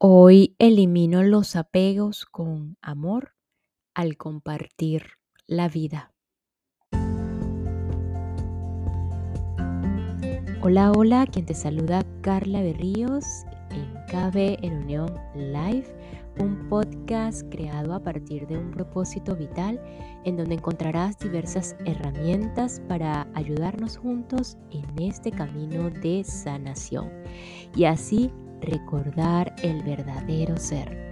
Hoy elimino los apegos con amor al compartir la vida. Hola, hola, quien te saluda Carla Berríos en KB en Unión Live, un podcast creado a partir de un propósito vital en donde encontrarás diversas herramientas para ayudarnos juntos en este camino de sanación y así recordar el verdadero ser.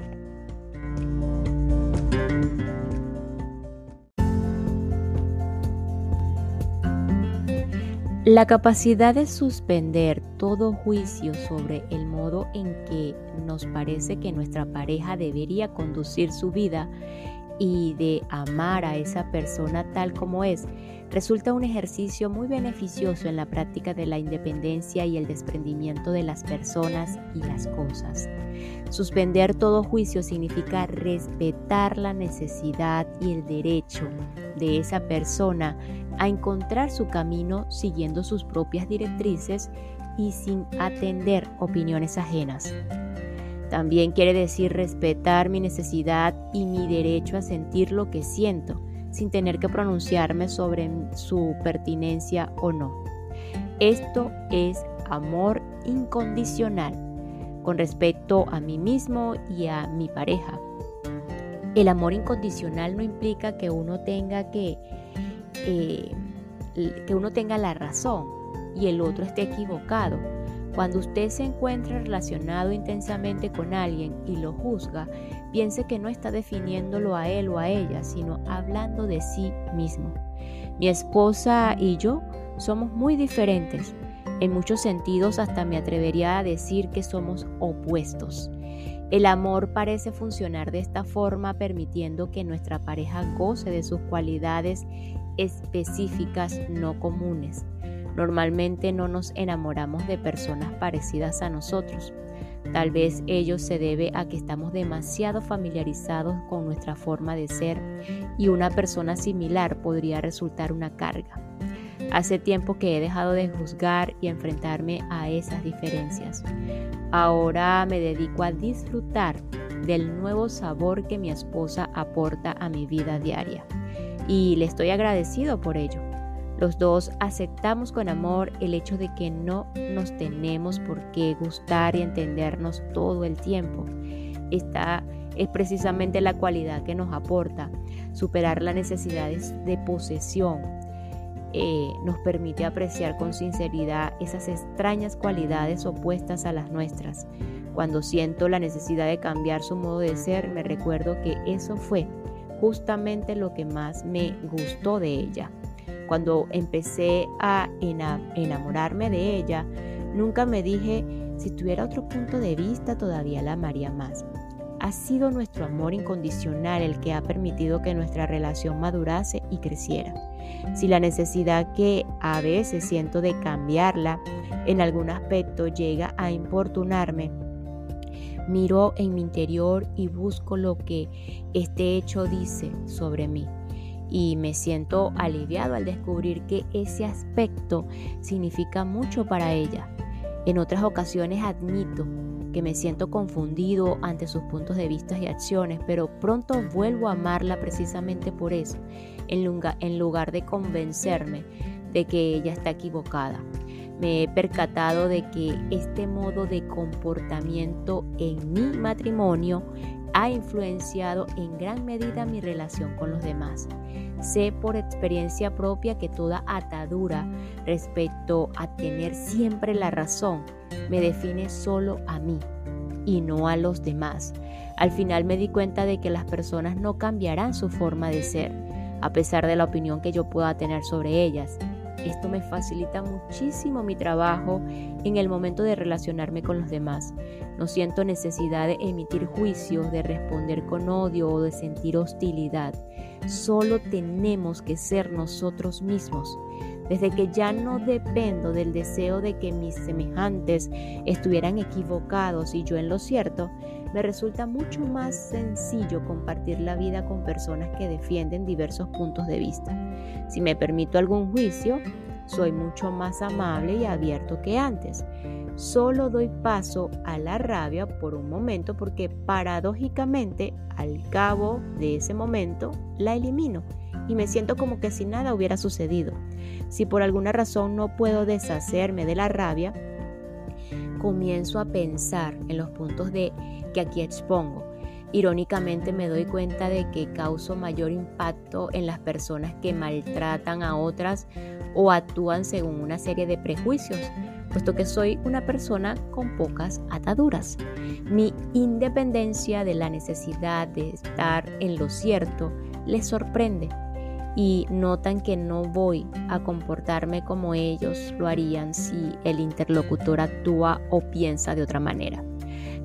La capacidad de suspender todo juicio sobre el modo en que nos parece que nuestra pareja debería conducir su vida y de amar a esa persona tal como es resulta un ejercicio muy beneficioso en la práctica de la independencia y el desprendimiento de las personas y las cosas. Suspender todo juicio significa respetar la necesidad y el derecho de esa persona a encontrar su camino siguiendo sus propias directrices y sin atender opiniones ajenas. También quiere decir respetar mi necesidad y mi derecho a sentir lo que siento, sin tener que pronunciarme sobre su pertinencia o no. Esto es amor incondicional con respecto a mí mismo y a mi pareja. El amor incondicional no implica que uno tenga que, eh, que uno tenga la razón y el otro esté equivocado cuando usted se encuentra relacionado intensamente con alguien y lo juzga, piense que no está definiéndolo a él o a ella, sino hablando de sí mismo. Mi esposa y yo somos muy diferentes. En muchos sentidos hasta me atrevería a decir que somos opuestos. El amor parece funcionar de esta forma permitiendo que nuestra pareja goce de sus cualidades específicas no comunes. Normalmente no nos enamoramos de personas parecidas a nosotros. Tal vez ello se debe a que estamos demasiado familiarizados con nuestra forma de ser y una persona similar podría resultar una carga. Hace tiempo que he dejado de juzgar y enfrentarme a esas diferencias. Ahora me dedico a disfrutar del nuevo sabor que mi esposa aporta a mi vida diaria y le estoy agradecido por ello. Los dos aceptamos con amor el hecho de que no nos tenemos por qué gustar y entendernos todo el tiempo. Esta es precisamente la cualidad que nos aporta. Superar las necesidades de posesión eh, nos permite apreciar con sinceridad esas extrañas cualidades opuestas a las nuestras. Cuando siento la necesidad de cambiar su modo de ser, me recuerdo que eso fue justamente lo que más me gustó de ella. Cuando empecé a enamorarme de ella, nunca me dije, si tuviera otro punto de vista todavía la amaría más. Ha sido nuestro amor incondicional el que ha permitido que nuestra relación madurase y creciera. Si la necesidad que a veces siento de cambiarla en algún aspecto llega a importunarme, miro en mi interior y busco lo que este hecho dice sobre mí y me siento aliviado al descubrir que ese aspecto significa mucho para ella. En otras ocasiones admito que me siento confundido ante sus puntos de vista y acciones, pero pronto vuelvo a amarla precisamente por eso, en lugar, en lugar de convencerme de que ella está equivocada. Me he percatado de que este modo de comportamiento en mi matrimonio ha influenciado en gran medida mi relación con los demás. Sé por experiencia propia que toda atadura respecto a tener siempre la razón me define solo a mí y no a los demás. Al final me di cuenta de que las personas no cambiarán su forma de ser, a pesar de la opinión que yo pueda tener sobre ellas. Esto me facilita muchísimo mi trabajo en el momento de relacionarme con los demás. No siento necesidad de emitir juicios, de responder con odio o de sentir hostilidad. Solo tenemos que ser nosotros mismos. Desde que ya no dependo del deseo de que mis semejantes estuvieran equivocados y yo en lo cierto, me resulta mucho más sencillo compartir la vida con personas que defienden diversos puntos de vista. Si me permito algún juicio, soy mucho más amable y abierto que antes. solo doy paso a la rabia por un momento porque paradójicamente al cabo de ese momento la elimino y me siento como que si nada hubiera sucedido. Si por alguna razón no puedo deshacerme de la rabia, comienzo a pensar en los puntos de que aquí expongo. Irónicamente me doy cuenta de que causo mayor impacto en las personas que maltratan a otras o actúan según una serie de prejuicios, puesto que soy una persona con pocas ataduras. Mi independencia de la necesidad de estar en lo cierto les sorprende y notan que no voy a comportarme como ellos lo harían si el interlocutor actúa o piensa de otra manera.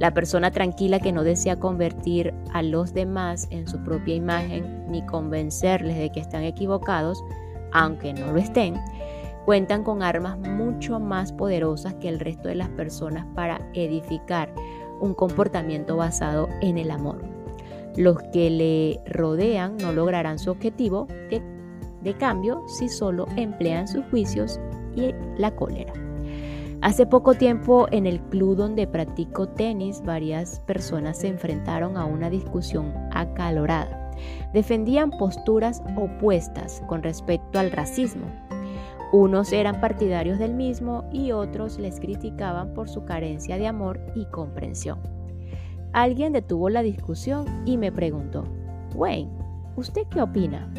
La persona tranquila que no desea convertir a los demás en su propia imagen ni convencerles de que están equivocados, aunque no lo estén, cuentan con armas mucho más poderosas que el resto de las personas para edificar un comportamiento basado en el amor. Los que le rodean no lograrán su objetivo de, cambio si solo emplean sus juicios y la cólera. Hace poco tiempo en el club donde practico tenis, varias personas se enfrentaron a una discusión acalorada. Defendían posturas opuestas con respecto al racismo. Unos eran partidarios del mismo y otros les criticaban por su carencia de amor y comprensión. Alguien detuvo la discusión y me preguntó, Wayne, ¿usted qué opina?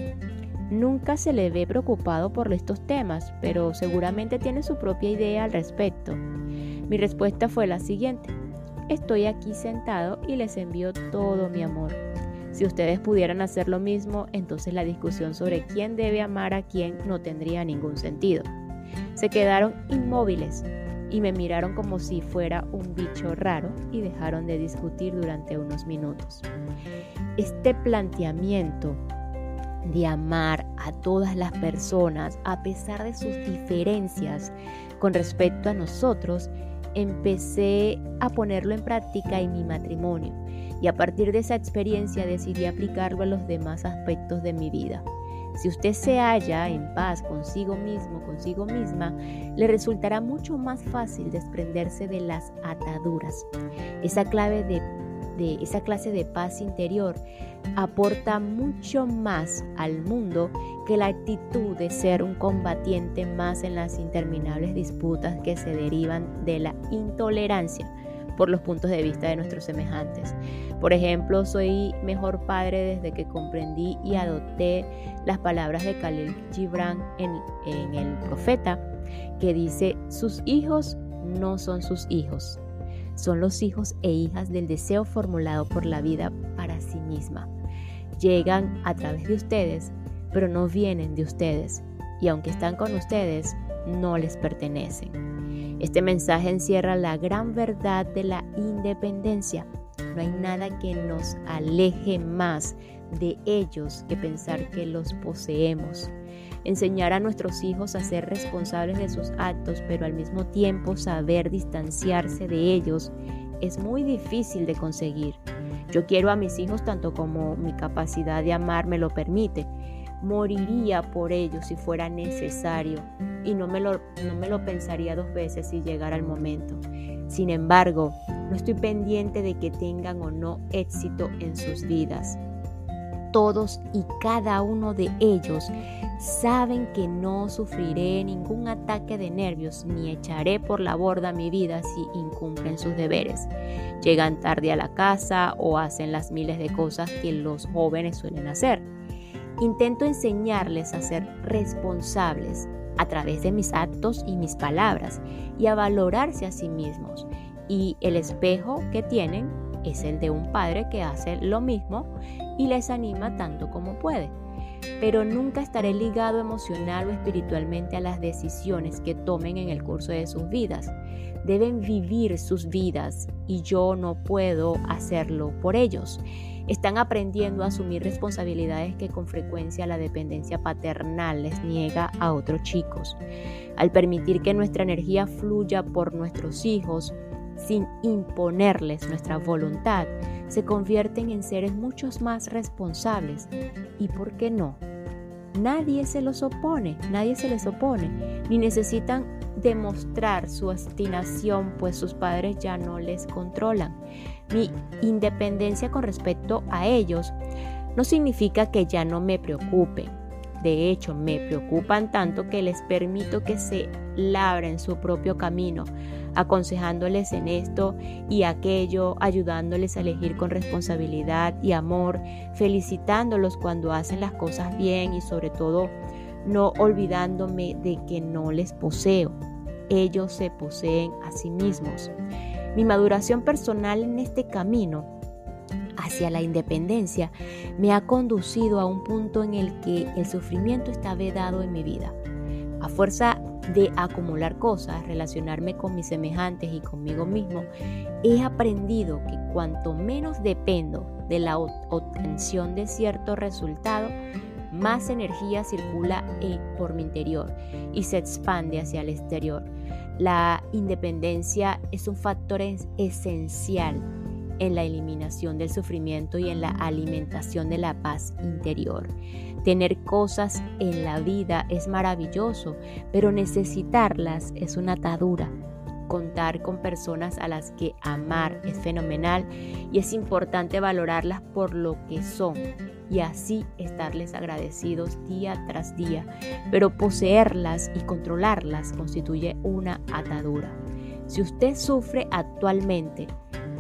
Nunca se le ve preocupado por estos temas, pero seguramente tiene su propia idea al respecto. Mi respuesta fue la siguiente. Estoy aquí sentado y les envío todo mi amor. Si ustedes pudieran hacer lo mismo, entonces la discusión sobre quién debe amar a quién no tendría ningún sentido. Se quedaron inmóviles, y me miraron como si fuera un bicho raro y dejaron de discutir durante unos minutos. Este planteamiento de amar a todas las personas a pesar de sus diferencias con respecto a nosotros, empecé a ponerlo en práctica en mi matrimonio y a partir de esa experiencia decidí aplicarlo a los demás aspectos de mi vida. Si usted se halla en paz consigo mismo, consigo misma, le resultará mucho más fácil desprenderse de las ataduras. Esa clave de, de esa clase de paz interior aporta mucho más al mundo que la actitud de ser un combatiente más en las interminables disputas que se derivan de la intolerancia por los puntos de vista de nuestros semejantes. Por ejemplo, soy mejor padre desde que comprendí y adopté las palabras de Khalil Gibran en, en El Profeta, que dice, sus hijos no son sus hijos, son los hijos e hijas del deseo formulado por la vida para sí misma. Llegan a través de ustedes, pero no vienen de ustedes, y aunque están con ustedes, no les pertenecen. Este mensaje encierra la gran verdad de la independencia. No hay nada que nos aleje más de ellos que pensar que los poseemos. Enseñar a nuestros hijos a ser responsables de sus actos, pero al mismo tiempo saber distanciarse de ellos, es muy difícil de conseguir. Yo quiero a mis hijos tanto como mi capacidad de amar me lo permite, moriría por ellos si fuera necesario y no me, lo, no me lo pensaría dos veces si llegara el momento. Sin embargo, no estoy pendiente de que tengan o no éxito en sus vidas. Todos y cada uno de ellos saben que no sufriré ningún ataque de nervios ni echaré por la borda mi vida si incumplen sus deberes. Llegan tarde a la casa o hacen las miles de cosas que los jóvenes suelen hacer Intento enseñarles a ser responsables a través de mis actos y mis palabras y a valorarse a sí mismos. Y el espejo que tienen es el de un padre que hace lo mismo y les anima tanto como puede. Pero nunca estaré ligado emocional o espiritualmente a las decisiones que tomen en el curso de sus vidas. Deben vivir sus vidas y yo no puedo hacerlo por ellos. Están aprendiendo a asumir responsabilidades que con frecuencia la dependencia paternal les niega a otros chicos. Al permitir que nuestra energía fluya por nuestros hijos sin imponerles nuestra voluntad, se convierten en seres muchos más responsables. ¿Y por qué no? Nadie se los opone, nadie se les opone, ni necesitan demostrar su obstinación, pues sus padres ya no les controlan. Mi independencia con respecto a ellos no significa que ya no me preocupen. De hecho, me preocupan tanto que les permito que se labren su propio camino, aconsejándoles en esto y aquello, ayudándoles a elegir con responsabilidad y amor, felicitándolos cuando hacen las cosas bien y sobre todo no olvidándome de que no les poseo. Ellos se poseen a sí mismos. Mi maduración personal en este camino hacia la independencia me ha conducido a un punto en el que el sufrimiento está vedado en mi vida. A fuerza de acumular cosas, relacionarme con mis semejantes y conmigo mismo, he aprendido que cuanto menos dependo de la obtención de cierto resultado, más energía circula por mi interior y se expande hacia el exterior. La independencia es un factor esencial en la eliminación del sufrimiento y en la alimentación de la paz interior. Tener cosas en la vida es maravilloso, pero necesitarlas es una atadura. Contar con personas a las que amar es fenomenal y es importante valorarlas por lo que son y así estarles agradecidos día tras día, pero poseerlas y controlarlas constituye una atadura. Si usted sufre actualmente,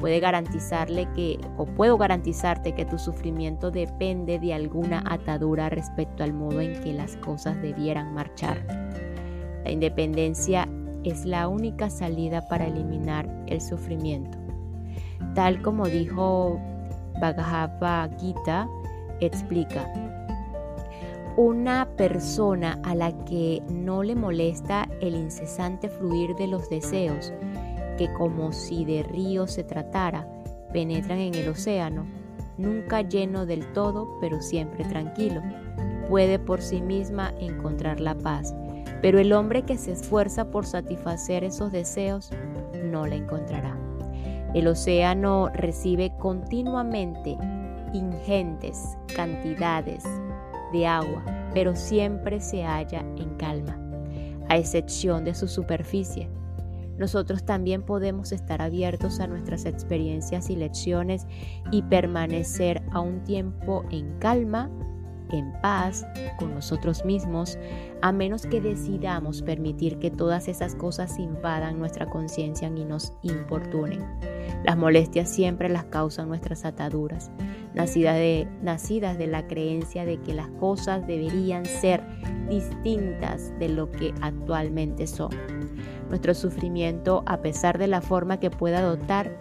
puede garantizarle que, o puedo garantizarte que tu sufrimiento depende de alguna atadura respecto al modo en que las cosas debieran marchar. La independencia es la única salida para eliminar el sufrimiento. Tal como dijo Bhagavad Gita, explica, una persona a la que no le molesta el incesante fluir de los deseos, que como si de ríos se tratara, penetran en el océano, nunca lleno del todo, pero siempre tranquilo. Puede por sí misma encontrar la paz, pero el hombre que se esfuerza por satisfacer esos deseos no la encontrará. El océano recibe continuamente ingentes cantidades de agua, pero siempre se halla en calma, a excepción de su superficie nosotros también podemos estar abiertos a nuestras experiencias y lecciones y permanecer a un tiempo en calma, en paz con nosotros mismos, a menos que decidamos permitir que todas esas cosas invadan nuestra conciencia y nos importunen. Las molestias siempre las causan nuestras ataduras, nacidas de, nacidas de la creencia de que las cosas deberían ser distintas de lo que actualmente son. Nuestro sufrimiento, a pesar de la forma que pueda adoptar,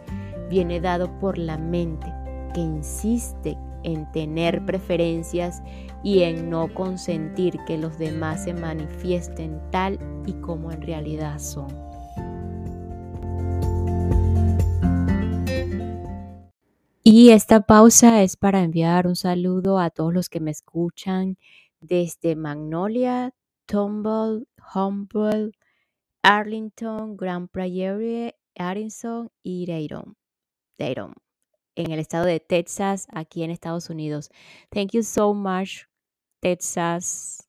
viene dado por la mente, que insiste en tener preferencias y en no consentir que los demás se manifiesten tal y como en realidad son. Y esta pausa es para enviar un saludo a todos los que me escuchan desde Magnolia, Tumble, Humboldt, Arlington, Grand Prairie, Addison y Dayton, Dayton, en el estado de Texas, aquí en Estados Unidos. Thank you so much, Texas.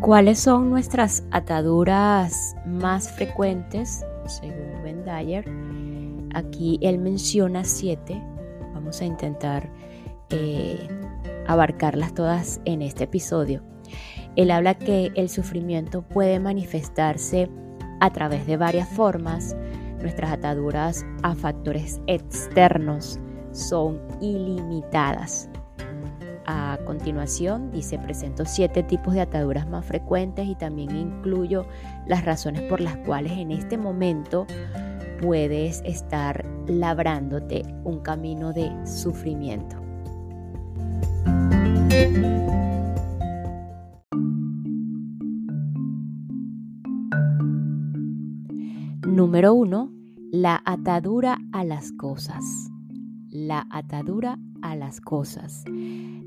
¿Cuáles son nuestras ataduras más frecuentes? Según Ben Dyer, aquí él menciona siete. Vamos a intentar eh, abarcarlas todas en este episodio. Él habla que el sufrimiento puede manifestarse a través de varias formas. Nuestras ataduras a factores externos son ilimitadas. A continuación, dice, presento siete tipos de ataduras más frecuentes y también incluyo las razones por las cuales en este momento puedes estar labrándote un camino de sufrimiento. Número 1. La atadura a las cosas. La atadura a las cosas.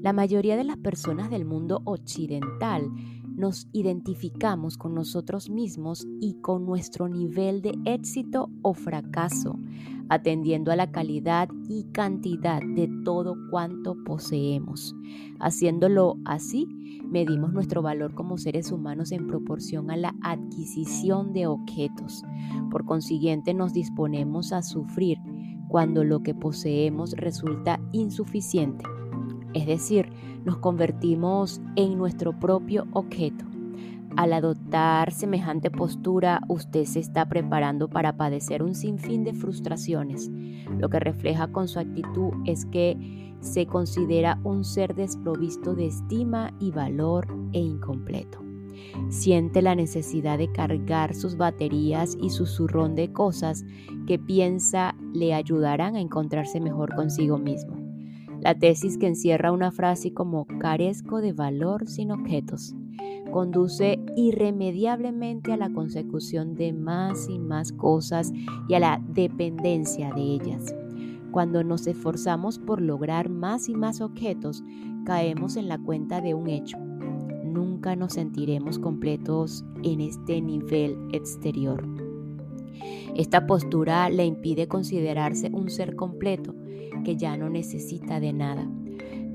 La mayoría de las personas del mundo occidental nos identificamos con nosotros mismos y con nuestro nivel de éxito o fracaso atendiendo a la calidad y cantidad de todo cuanto poseemos. Haciéndolo así, medimos nuestro valor como seres humanos en proporción a la adquisición de objetos. Por consiguiente, nos disponemos a sufrir cuando lo que poseemos resulta insuficiente. Es decir, nos convertimos en nuestro propio objeto. Al adoptar semejante postura, usted se está preparando para padecer un sinfín de frustraciones. Lo que refleja con su actitud es que se considera un ser desprovisto de estima y valor e incompleto. Siente la necesidad de cargar sus baterías y su zurrón de cosas que piensa le ayudarán a encontrarse mejor consigo mismo. La tesis que encierra una frase como carezco de valor sin objetos conduce irremediablemente a la consecución de más y más cosas y a la dependencia de ellas. Cuando nos esforzamos por lograr más y más objetos, caemos en la cuenta de un hecho. Nunca nos sentiremos completos en este nivel exterior. Esta postura le impide considerarse un ser completo que ya no necesita de nada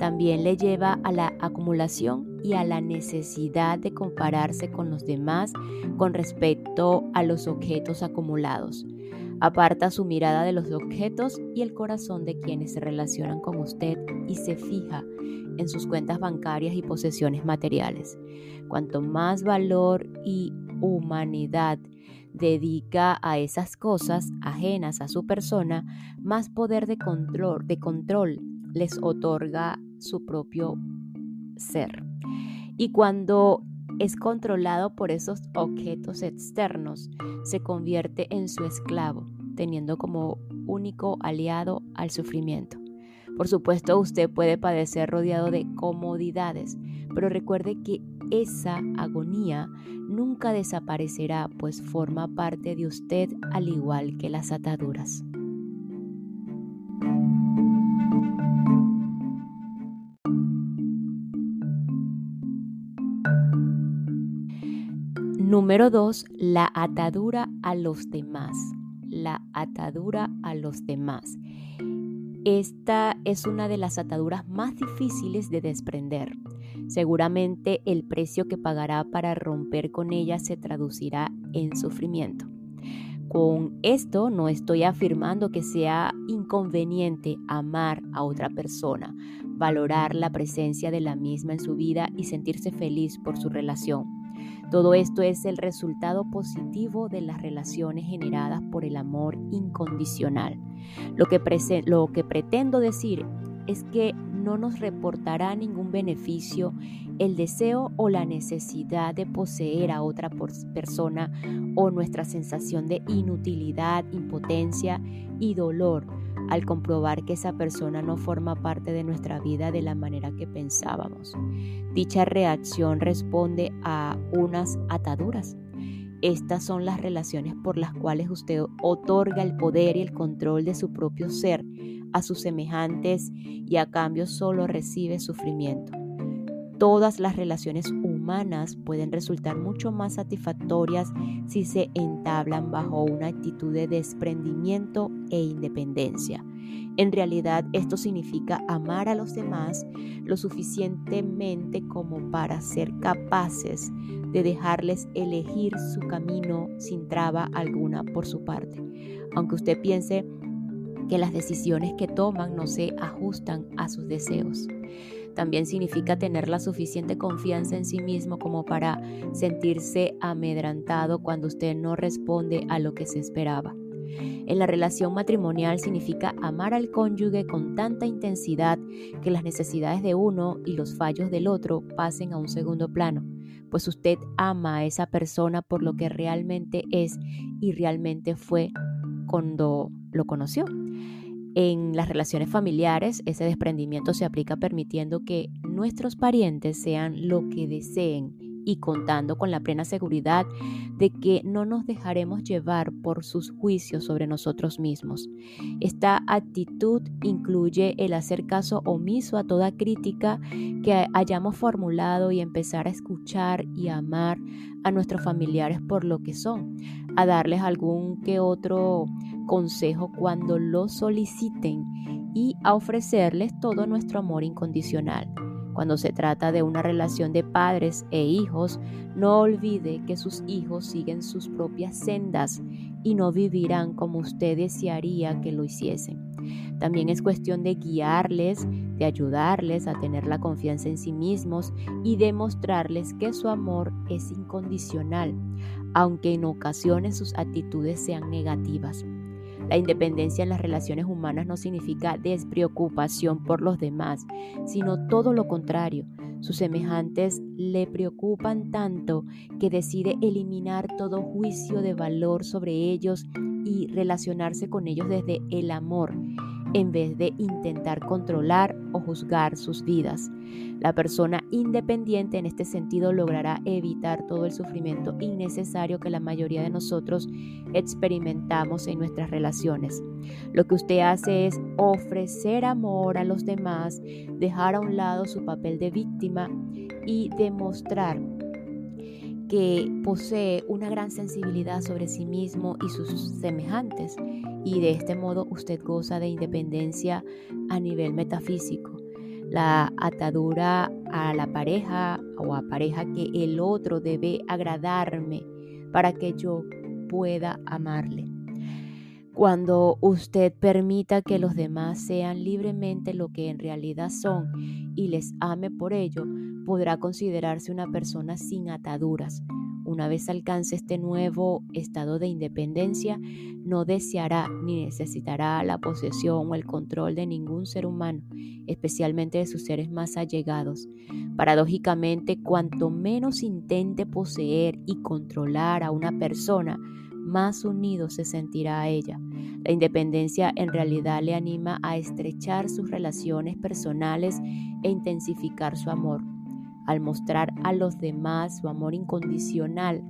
también le lleva a la acumulación y a la necesidad de compararse con los demás con respecto a los objetos acumulados. Aparta su mirada de los objetos y el corazón de quienes se relacionan con usted y se fija en sus cuentas bancarias y posesiones materiales. Cuanto más valor y humanidad dedica a esas cosas ajenas a su persona, más poder de control, de control les otorga su propio ser. Y cuando es controlado por esos objetos externos, se convierte en su esclavo, teniendo como único aliado al sufrimiento. Por supuesto, usted puede padecer rodeado de comodidades, pero recuerde que esa agonía nunca desaparecerá, pues forma parte de usted al igual que las ataduras. Número 2. La atadura a los demás. La atadura a los demás. Esta es una de las ataduras más difíciles de desprender. Seguramente el precio que pagará para romper con ella se traducirá en sufrimiento. Con esto no estoy afirmando que sea inconveniente amar a otra persona, valorar la presencia de la misma en su vida y sentirse feliz por su relación todo esto es el resultado positivo de las relaciones generadas por el amor incondicional. Lo que, lo que pretendo decir es que no nos reportará ningún beneficio el deseo o la necesidad de poseer a otra persona o nuestra sensación de inutilidad, impotencia y dolor al comprobar que esa persona no forma parte de nuestra vida de la manera que pensábamos. Dicha reacción responde a unas ataduras. Estas son las relaciones por las cuales usted otorga el poder y el control de su propio ser a sus semejantes y a cambio solo recibe sufrimiento. Todas las relaciones humanas pueden resultar mucho más satisfactorias si se entablan bajo una actitud de desprendimiento e independencia. En realidad esto significa amar a los demás lo suficientemente como para ser capaces de dejarles elegir su camino sin traba alguna por su parte. Aunque usted piense que las decisiones que toman no se ajustan a sus deseos. También significa tener la suficiente confianza en sí mismo como para sentirse amedrantado cuando usted no responde a lo que se esperaba. En la relación matrimonial significa amar al cónyuge con tanta intensidad que las necesidades de uno y los fallos del otro pasen a un segundo plano, pues usted ama a esa persona por lo que realmente es y realmente fue cuando lo conoció. En las relaciones familiares, ese desprendimiento se aplica permitiendo que nuestros parientes sean lo que deseen y contando con la plena seguridad de que no nos dejaremos llevar por sus juicios sobre nosotros mismos. Esta actitud incluye el hacer caso omiso a toda crítica que hayamos formulado y empezar a escuchar y amar a nuestros familiares por lo que son, a darles algún que otro consejo cuando lo soliciten y a ofrecerles todo nuestro amor incondicional. Cuando se trata de una relación de padres e hijos, no olvide que sus hijos siguen sus propias sendas y no vivirán como usted desearía que lo hiciesen. También es cuestión de guiarles, de ayudarles a tener la confianza en sí mismos y demostrarles que su amor es incondicional, aunque en ocasiones sus actitudes sean negativas. La independencia en las relaciones humanas no significa despreocupación por los demás, sino todo lo contrario. Sus semejantes le preocupan tanto que decide eliminar todo juicio de valor sobre ellos y relacionarse con ellos desde el amor en vez de intentar controlar o juzgar sus vidas. La persona independiente en este sentido logrará evitar todo el sufrimiento innecesario que la mayoría de nosotros experimentamos en nuestras relaciones. Lo que usted hace es ofrecer amor a los demás, dejar a un lado su papel de víctima y demostrar que posee una gran sensibilidad sobre sí mismo y sus semejantes y de este modo usted goza de independencia a nivel metafísico. La atadura a la pareja o a pareja que el otro debe agradarme para que yo pueda amarle. Cuando usted permita que los demás sean libremente lo que en realidad son y les ame por ello, podrá considerarse una persona sin ataduras. Una vez alcance este nuevo estado de independencia, no deseará ni necesitará la posesión o el control de ningún ser humano, especialmente de sus seres más allegados. Paradójicamente, cuanto menos intente poseer y controlar a una persona, más unido se sentirá a ella. La independencia en realidad le anima a estrechar sus relaciones personales e intensificar su amor al mostrar a los demás su amor incondicional,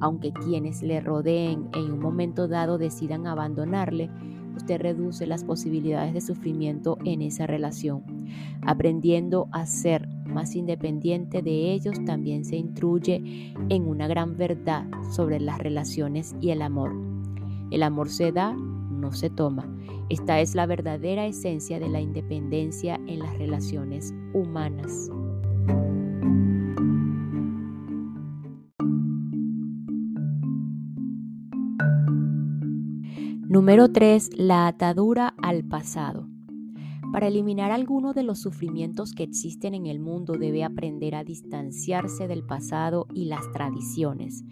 aunque quienes le rodeen en un momento dado decidan abandonarle, usted reduce las posibilidades de sufrimiento en esa relación. Aprendiendo a ser más independiente de ellos también se intruye en una gran verdad sobre las relaciones y el amor. El amor se da, no se toma. Esta es la verdadera esencia de la independencia en las relaciones humanas. Número 3. La atadura al pasado. Para eliminar alguno de los sufrimientos que existen en el mundo debe aprender a distanciarse del pasado y las tradiciones,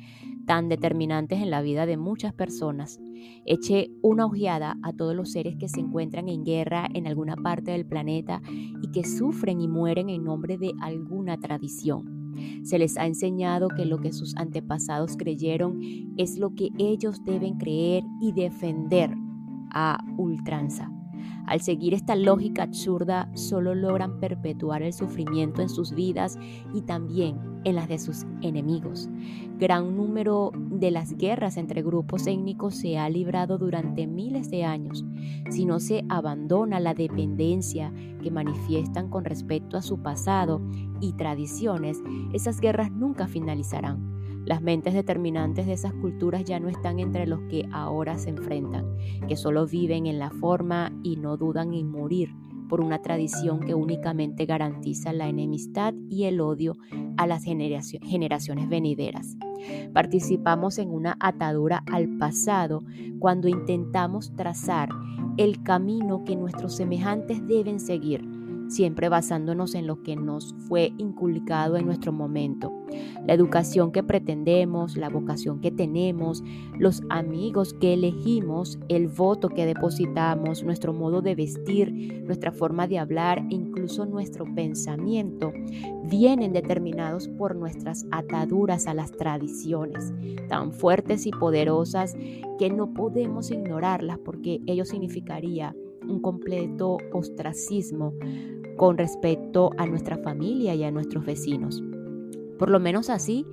tan determinantes en la vida de muchas personas. Eche una ojeada a todos los seres que se encuentran en guerra en alguna parte del planeta y que sufren y mueren en nombre de alguna tradición. Se les ha enseñado que lo que sus antepasados creyeron es lo que ellos deben creer y defender a ultranza. Al seguir esta lógica absurda, solo logran perpetuar el sufrimiento en sus vidas y también en las de sus enemigos. Gran número de las guerras entre grupos étnicos se ha librado durante miles de años. Si no se abandona la dependencia que manifiestan con respecto a su pasado y tradiciones, esas guerras nunca finalizarán. Las mentes determinantes de esas culturas ya no están entre los que ahora se enfrentan, que solo viven en la forma y no dudan en morir por una tradición que únicamente garantiza la enemistad y el odio a las generaciones venideras. Participamos en una atadura al pasado cuando intentamos trazar el camino que nuestros semejantes deben seguir siempre basándonos en lo que nos fue inculcado en nuestro momento. La educación que pretendemos, la vocación que tenemos, los amigos que elegimos, el voto que depositamos, nuestro modo de vestir, nuestra forma de hablar incluso nuestro pensamiento vienen determinados por nuestras ataduras a las tradiciones, tan fuertes y poderosas que no podemos ignorarlas porque ello significaría un completo ostracismo con respecto a nuestra familia y a nuestros vecinos. Por lo menos así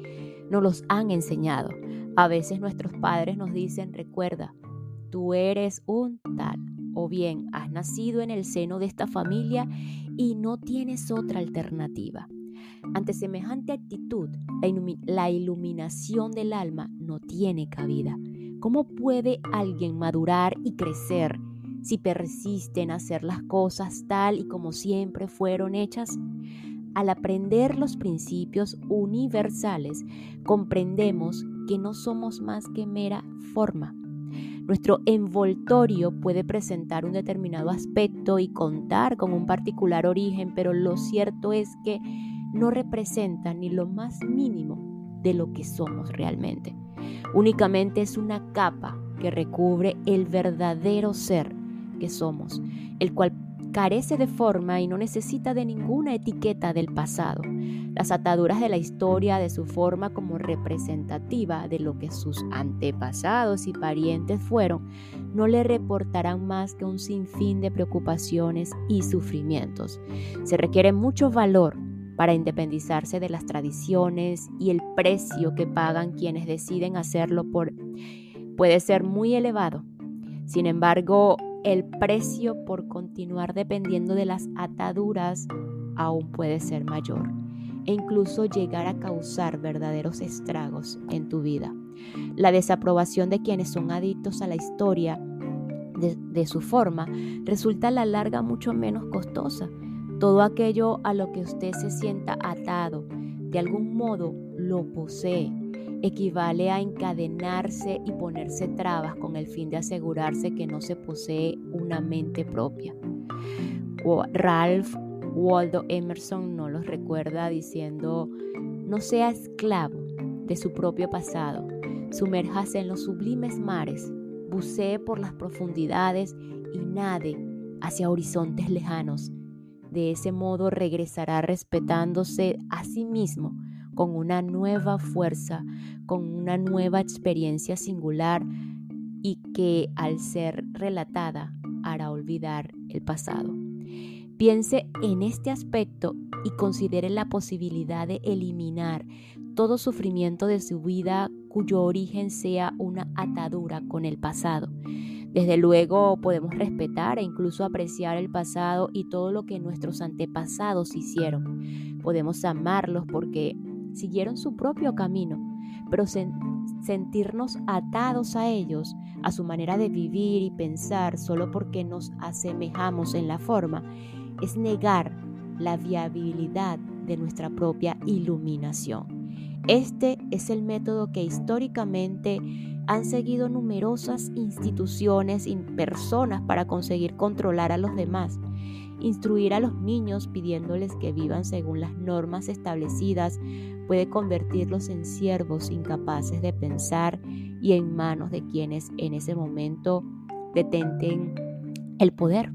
nos los han enseñado. A veces nuestros padres nos dicen, recuerda, tú eres un tal, o bien has nacido en el seno de esta familia y no tienes otra alternativa. Ante semejante actitud, la iluminación del alma no tiene cabida ¿Cómo puede alguien madurar y crecer si persiste en hacer las cosas tal y como siempre fueron hechas? Al aprender los principios universales, comprendemos que no somos más que mera forma. Nuestro envoltorio puede presentar un determinado aspecto y contar con un particular origen, pero lo cierto es que no representa ni lo más mínimo de lo que somos realmente. Únicamente es una capa que recubre el verdadero ser que somos, el cual carece de forma y no necesita de ninguna etiqueta del pasado. Las ataduras de la historia de su forma como representativa de lo que sus antepasados y parientes fueron no le reportarán más que un sinfín de preocupaciones y sufrimientos. Se requiere mucho valor para independizarse de las tradiciones y el precio que pagan quienes deciden hacerlo por puede ser muy elevado. Sin embargo, el precio por continuar dependiendo de las ataduras aún puede ser mayor e incluso llegar a causar verdaderos estragos en tu vida. La desaprobación de quienes son adictos a la historia de, su forma resulta a la larga mucho menos costosa todo aquello a lo que usted se sienta atado, de algún modo lo posee. Equivale a encadenarse y ponerse trabas con el fin de asegurarse que no se posee una mente propia. Ralph Waldo Emerson nos los recuerda diciendo, no sea esclavo de su propio pasado, sumérjase en los sublimes mares, bucee por las profundidades y nade hacia horizontes lejanos de ese modo regresará respetándose a sí mismo con una nueva fuerza, con una nueva experiencia singular y que al ser relatada hará olvidar el pasado. Piense en este aspecto y considere la posibilidad de eliminar todo sufrimiento de su vida cuyo origen sea una atadura con el pasado. Desde luego podemos respetar e incluso apreciar el pasado y todo lo que nuestros antepasados hicieron. Podemos amarlos porque siguieron su propio camino, pero sentirnos atados a ellos, a su manera de vivir y pensar solo porque nos asemejamos en la forma, es negar la viabilidad de nuestra propia iluminación. Este es el método que históricamente han seguido numerosas instituciones y personas para conseguir controlar a los demás, instruir a los niños pidiéndoles que vivan según las normas establecidas puede convertirlos en siervos incapaces de pensar y en manos de quienes en ese momento detenten el poder.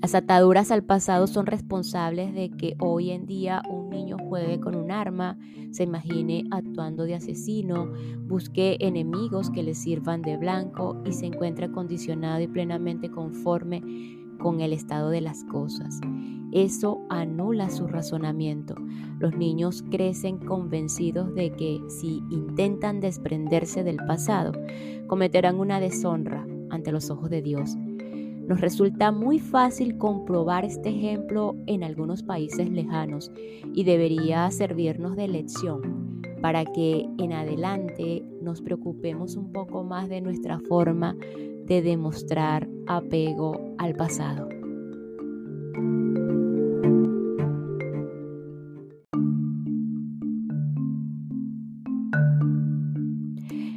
Las ataduras al pasado son responsables de que hoy en día un niño juegue con un arma, se imagine actuando de asesino, busque enemigos que le sirvan de blanco y se encuentre condicionado y plenamente conforme con el estado de las cosas. Eso anula su razonamiento. Los niños crecen convencidos de que si intentan desprenderse del pasado, cometerán una deshonra ante los ojos de Dios nos resulta muy fácil comprobar este ejemplo en algunos países lejanos y debería servirnos de lección para que en adelante nos preocupemos un poco más de nuestra forma de demostrar apego al pasado.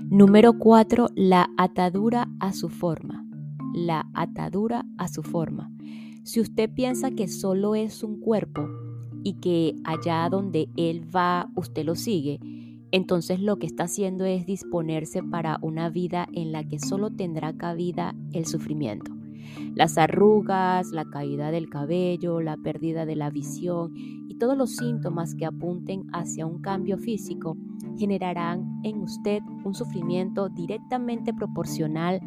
Número 4. La atadura a su forma la atadura a su forma. Si usted piensa que solo es un cuerpo y que allá donde él va usted lo sigue, entonces lo que está haciendo es disponerse para una vida en la que solo tendrá cabida el sufrimiento. Las arrugas, la caída del cabello, la pérdida de la visión y todos los síntomas que apunten hacia un cambio físico generarán en usted un sufrimiento directamente proporcional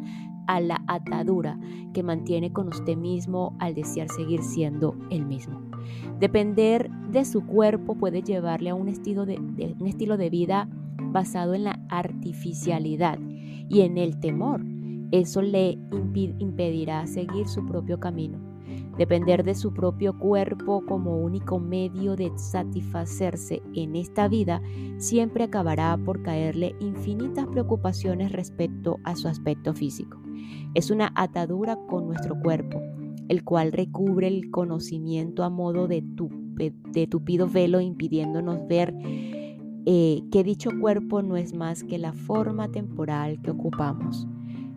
a la atadura que mantiene con usted mismo al desear seguir siendo el mismo. Depender de su cuerpo puede llevarle a un estilo de, un estilo de vida basado en la artificialidad y en el temor. Eso le impedirá seguir su propio camino. Depender de su propio cuerpo como único medio de satisfacerse en esta vida siempre acabará por caerle infinitas preocupaciones respecto a su aspecto físico. Es una atadura con nuestro cuerpo, el cual recubre el conocimiento a modo de, tupido velo impidiéndonos ver eh, que dicho cuerpo no es más que la forma temporal que ocupamos.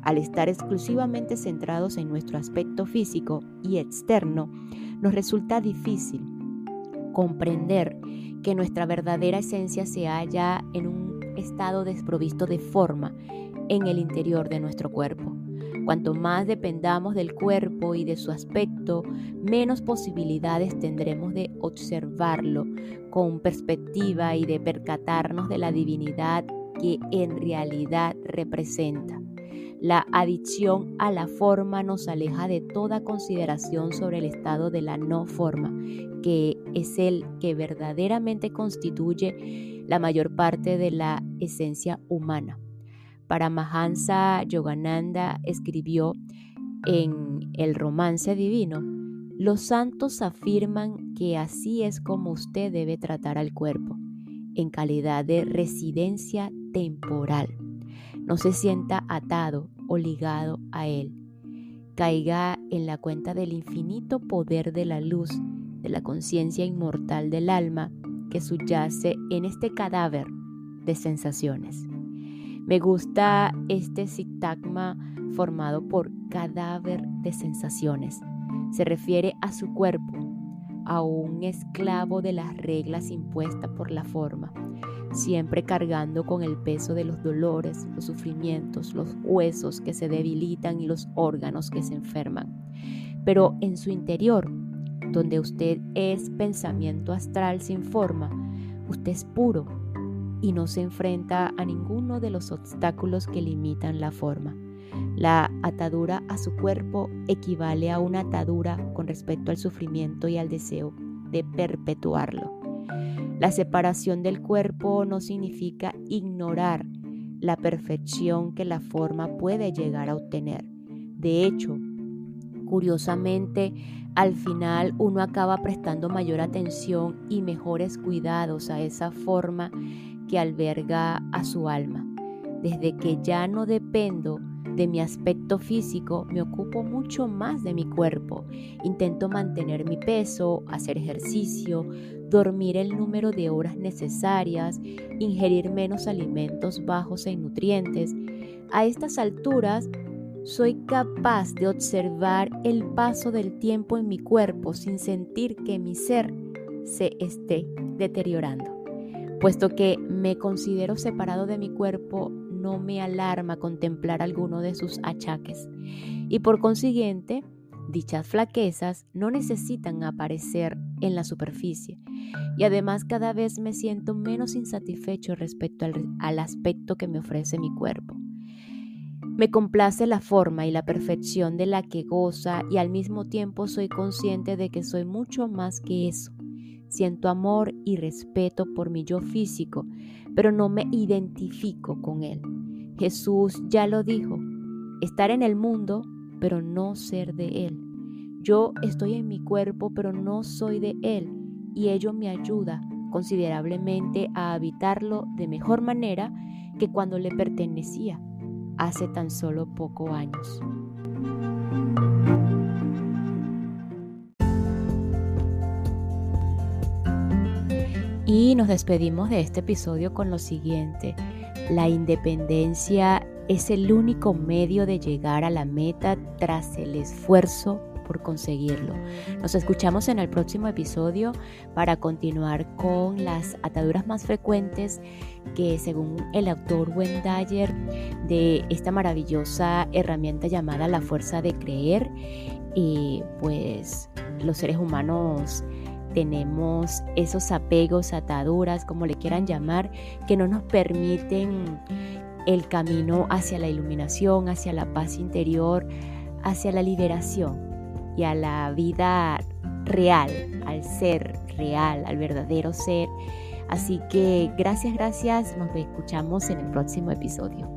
Al estar exclusivamente centrados en nuestro aspecto físico y externo, nos resulta difícil comprender que nuestra verdadera esencia se halla en un estado desprovisto de forma en el interior de nuestro cuerpo. Cuanto más dependamos del cuerpo y de su aspecto, menos posibilidades tendremos de observarlo con perspectiva y de percatarnos de la divinidad que en realidad representa. La adicción a la forma nos aleja de toda consideración sobre el estado de la no forma, que es el que verdaderamente constituye la mayor parte de la esencia humana. Paramahansa Yogananda escribió en el romance divino, los santos afirman que así es como usted debe tratar al cuerpo, en calidad de residencia temporal no se sienta atado o ligado a Él. Caiga en la cuenta del infinito poder de la luz, de la conciencia inmortal del alma que subyace en este cadáver de sensaciones. Me gusta este sintagma formado por cadáver de sensaciones. Se refiere a su cuerpo, a un esclavo de las reglas impuestas por la forma, siempre cargando con el peso de los dolores, los sufrimientos, los huesos que se debilitan y los órganos que se enferman. Pero en su interior, donde usted es pensamiento astral sin forma, usted es puro y no se enfrenta a ninguno de los obstáculos que limitan la forma. La atadura a su cuerpo equivale a una atadura con respecto al sufrimiento y al deseo de perpetuarlo. La separación del cuerpo no significa ignorar la perfección que la forma puede llegar a obtener. De hecho, curiosamente, al final uno acaba prestando mayor atención y mejores cuidados a esa forma que alberga a su alma. Desde que ya no dependo de mi aspecto físico, me ocupo mucho más de mi cuerpo. Intento mantener mi peso, hacer ejercicio, dormir el número de horas necesarias, ingerir menos alimentos bajos en nutrientes. A estas alturas, soy capaz de observar el paso del tiempo en mi cuerpo sin sentir que mi ser se esté deteriorando. Puesto que me considero separado de mi cuerpo, no me alarma contemplar alguno de sus achaques y por consiguiente, dichas flaquezas no necesitan aparecer en la superficie y además cada vez me siento menos insatisfecho respecto al, aspecto que me ofrece mi cuerpo. Me complace la forma y la perfección de la que goza y al mismo tiempo soy consciente de que soy mucho más que eso. Siento amor y respeto por mi yo físico, pero no me identifico con él. Jesús ya lo dijo, estar en el mundo, pero no ser de él. Yo estoy en mi cuerpo, pero no soy de él, y ello me ayuda considerablemente a habitarlo de mejor manera que cuando le pertenecía hace tan solo pocos años. Y nos despedimos de este episodio con lo siguiente. La independencia es el único medio de llegar a la meta tras el esfuerzo por conseguirlo. Nos escuchamos en el próximo episodio para continuar con las ataduras más frecuentes que según el autor Wendayer de esta maravillosa herramienta llamada la fuerza de creer, y pues los seres humanos tenemos esos apegos, ataduras, como le quieran llamar, que no nos permiten el camino hacia la iluminación, hacia la paz interior, hacia la liberación y a la vida real, al ser real, al verdadero ser. Así que gracias, gracias, nos escuchamos en el próximo episodio.